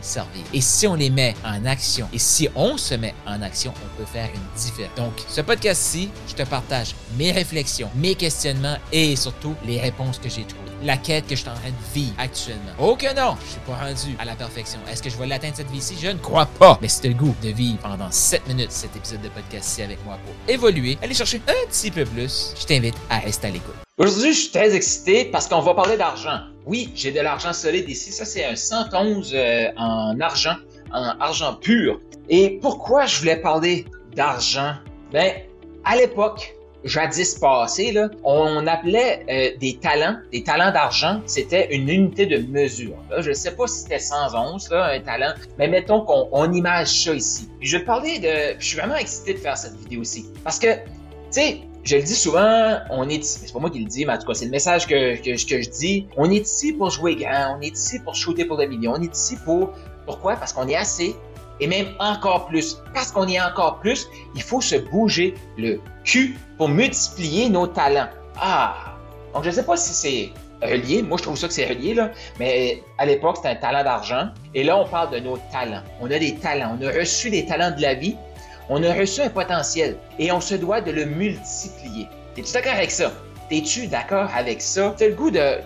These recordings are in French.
servir. Et si on les met en action et si on se met en action, on peut faire une différence. Donc ce podcast-ci, je te partage mes réflexions, mes questionnements et surtout les réponses que j'ai trouvées la quête que je suis en train de vivre actuellement. Oh que non, je suis pas rendu à la perfection. Est-ce que je vais l'atteindre cette vie-ci? Je ne crois pas. Mais c'est le goût de vivre pendant 7 minutes cet épisode de podcast-ci avec moi pour évoluer, aller chercher un petit peu plus, je t'invite à rester à l'écoute. Aujourd'hui, je suis très excité parce qu'on va parler d'argent. Oui, j'ai de l'argent solide ici. Ça, c'est un 111 euh, en argent, en argent pur. Et pourquoi je voulais parler d'argent? Ben, à l'époque, jadis passé, là, on appelait euh, des talents, des talents d'argent, c'était une unité de mesure. Je ne sais pas si c'était 111, là, un talent, mais mettons qu'on on image ça ici. je vais te parler de... Je suis vraiment excité de faire cette vidéo aussi. Parce que, tu sais, je le dis souvent, on est ici, c'est pas moi qui le dis, mais en tout cas, c'est le message que, que, que je dis. On est ici pour jouer grand, on est ici pour shooter pour le million, on est ici pour... Pourquoi? Parce qu'on est assez et même encore plus. Parce qu'on est encore plus, il faut se bouger le cul pour multiplier nos talents. Ah! Donc, je ne sais pas si c'est relié. Moi, je trouve ça que c'est relié, là. Mais à l'époque, c'était un talent d'argent. Et là, on parle de nos talents. On a des talents. On a reçu des talents de la vie. On a reçu un potentiel. Et on se doit de le multiplier. Es-tu d'accord avec ça? Es-tu d'accord avec ça? Tu as le goût de,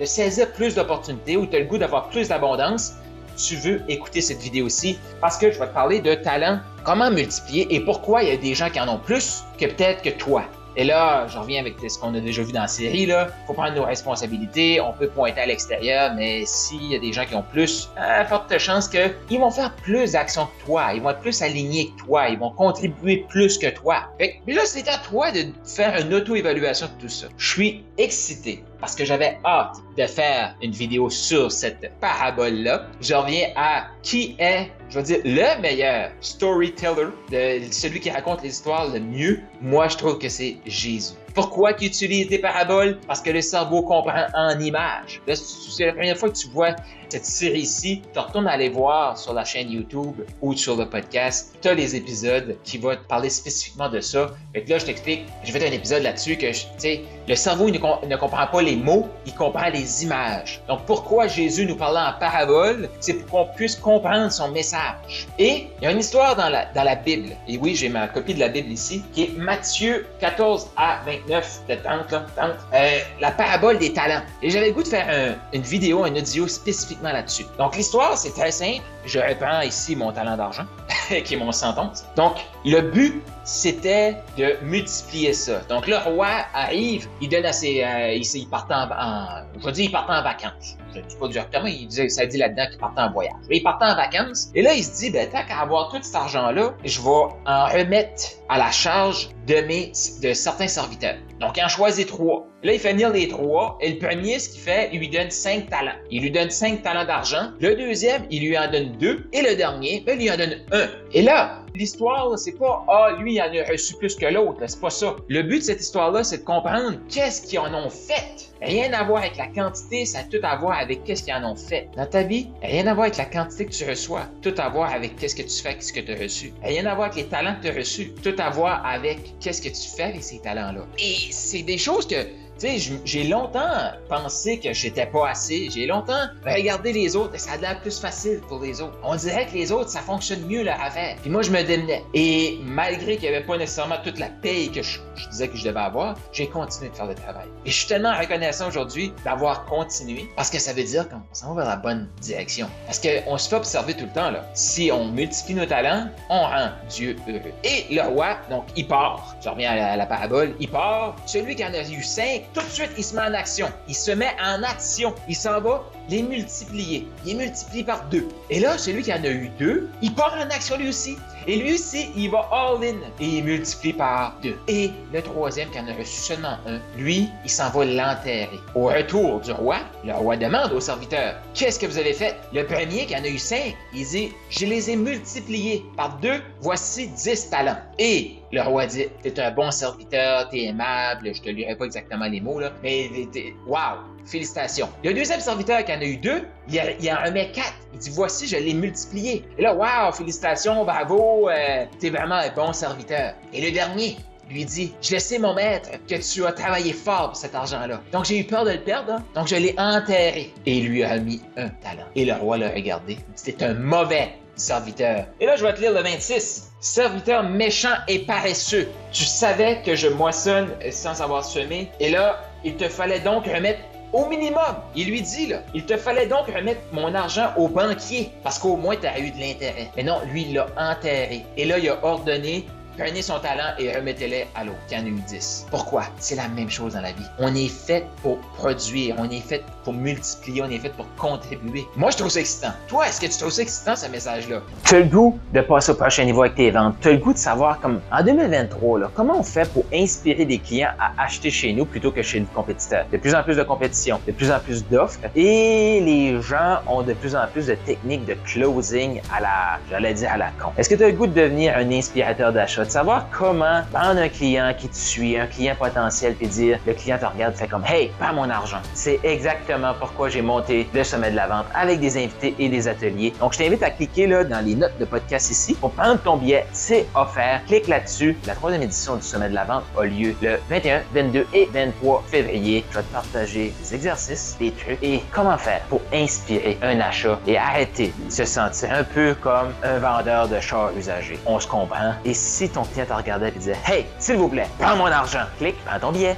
de saisir plus d'opportunités ou tu as le goût d'avoir plus d'abondance? tu veux écouter cette vidéo-ci parce que je vais te parler de talent, comment multiplier et pourquoi il y a des gens qui en ont plus que peut-être que toi. Et là, je reviens avec ce qu'on a déjà vu dans la série, là. Faut prendre nos responsabilités, on peut pointer à l'extérieur, mais s'il y a des gens qui ont plus, à forte chance qu'ils vont faire plus d'actions que toi, ils vont être plus alignés que toi, ils vont contribuer plus que toi. Fait que là, c'est à toi de faire une auto-évaluation de tout ça. Je suis excité parce que j'avais hâte de faire une vidéo sur cette parabole-là. Je reviens à qui est, je veux dire, le meilleur storyteller, de celui qui raconte les histoires le mieux. Moi, je trouve que c'est Jésus. Pourquoi qu'il utilise des paraboles? Parce que le cerveau comprend en images. c'est la première fois que tu vois cette série-ci, tu retournes aller voir sur la chaîne YouTube ou sur le podcast, tu as les épisodes qui vont te parler spécifiquement de ça. Et là, je t'explique, je vais un épisode là-dessus que, tu sais, le cerveau ne, ne, comprend pas les mots, il comprend les images. Donc, pourquoi Jésus nous parlait en parabole? C'est pour qu'on puisse comprendre son message. Et il y a une histoire dans la, dans la Bible, et oui, j'ai ma copie de la Bible ici, qui est Matthieu 14 à 29, de tente, là, tente, euh, la parabole des talents. Et j'avais le goût de faire une vidéo, un audio spécifiquement là-dessus. Donc l'histoire, c'est très simple. Je reprends ici mon talent d'argent, qui est mon sentence. Donc le but, c'était de multiplier ça. Donc le roi arrive, il donne à ses... Euh, il, part en, Je vais dire, il part en vacances. Je ne dis pas directement, il dit, ça dit là-dedans qu'il partait en voyage. Mais il partait en vacances. Et là, il se dit, ben, tant qu'à avoir tout cet argent-là, je vais en remettre à la charge de certains serviteurs. Donc, il en choisit trois. Là, il fait venir les trois. Et le premier, ce qu'il fait, il lui donne cinq talents. Il lui donne cinq talents d'argent. Le deuxième, il lui en donne deux. Et le dernier, ben, il lui en donne un. Et là, L'histoire, c'est pas ah lui il en a reçu plus que l'autre, c'est pas ça. Le but de cette histoire-là, c'est de comprendre qu'est-ce qu'ils en ont fait. Rien à voir avec la quantité, ça a tout à voir avec qu'est-ce qu'ils en ont fait. Dans ta vie, rien à voir avec la quantité que tu reçois, tout à voir avec qu'est-ce que tu fais avec ce que tu as reçu. Rien à voir avec les talents que tu as reçus, tout à voir avec qu'est-ce que tu fais avec ces talents-là. Et c'est des choses que tu sais, j'ai longtemps pensé que j'étais pas assez. J'ai longtemps regardé les autres et ça a l'air plus facile pour les autres. On dirait que les autres, ça fonctionne mieux leur affaire. Puis moi, je me démenais. Et malgré qu'il n'y avait pas nécessairement toute la paye que je, disais que je devais avoir, j'ai continué de faire le travail. Et je suis tellement reconnaissant aujourd'hui d'avoir continué parce que ça veut dire qu'on s'en va vers la bonne direction. Parce qu'on se fait observer tout le temps, là. Si on multiplie nos talents, on rend Dieu heureux. Et le roi, donc, il part. Je reviens à la, à la parabole. Il part. Celui qui en a eu cinq tout de suite, il se met en action. Il se met en action. Il s'en va les multiplier. Il est multiplié par deux. Et là, celui qui en a eu deux, il part en action lui aussi. Et lui aussi, il va all-in et il multiplie par deux. Et le troisième qui en a reçu seulement un, lui, il s'en va l'enterrer. Au retour du roi, le roi demande au serviteur Qu'est-ce que vous avez fait Le premier qui en a eu cinq, il dit Je les ai multipliés par deux, voici dix talents. Et le roi dit T'es un bon serviteur, t'es aimable, je te lirai pas exactement les mots, là, mais waouh, félicitations. Le deuxième serviteur qui en a eu deux, il, en remet quatre. Il dit Voici, je l'ai multiplié. Et là, waouh, félicitations, bravo, euh, t'es vraiment un bon serviteur. Et le dernier, lui dit Je sais, mon maître, que tu as travaillé fort pour cet argent-là. Donc j'ai eu peur de le perdre, hein. donc je l'ai enterré. Et il lui a mis un talent. Et le roi l'a regardé. C'était un mauvais serviteur. Et là, je vais te lire le 26. Serviteur méchant et paresseux. Tu savais que je moissonne sans avoir semé. Et là, il te fallait donc remettre au minimum. Il lui dit, là, il te fallait donc remettre mon argent au banquier parce qu'au moins tu as eu de l'intérêt. Mais non, lui, il l'a enterré. Et là, il a ordonné Prenez son talent et remettez-les à l'autre qui en a eu 10. Pourquoi? C'est la même chose dans la vie. On est fait pour produire, on est fait pour multiplier, on est fait pour contribuer. Moi, je trouve ça excitant. Toi, est-ce que tu trouves ça excitant, ce message-là? Tu as le goût de passer au prochain niveau avec tes ventes. Tu as le goût de savoir, comme en 2023, là, comment on fait pour inspirer des clients à acheter chez nous plutôt que chez nos compétiteurs? De plus en plus de compétition, de plus en plus d'offres et les gens ont de plus en plus de techniques de closing à la, j'allais dire à la con. Est-ce que tu as le goût de devenir un inspirateur d'achat? De savoir comment prendre un client qui te suit, un client potentiel, puis dire, le client te regarde, fait comme, hey, pas mon argent. C'est exactement pourquoi j'ai monté le sommet de la vente avec des invités et des ateliers. Donc, je t'invite à cliquer là dans les notes de podcast ici pour prendre ton billet. C'est offert. Clique là-dessus. La troisième édition du sommet de la vente a lieu le 21, 22 et 23 février. Je vais te partager des exercices, des trucs et comment faire pour inspirer un achat et arrêter de se sentir un peu comme un vendeur de chars usagés. On se comprend. Et si ton client te regardait et disait Hey, s'il vous plaît, prends mon argent, clique, prends ton billet.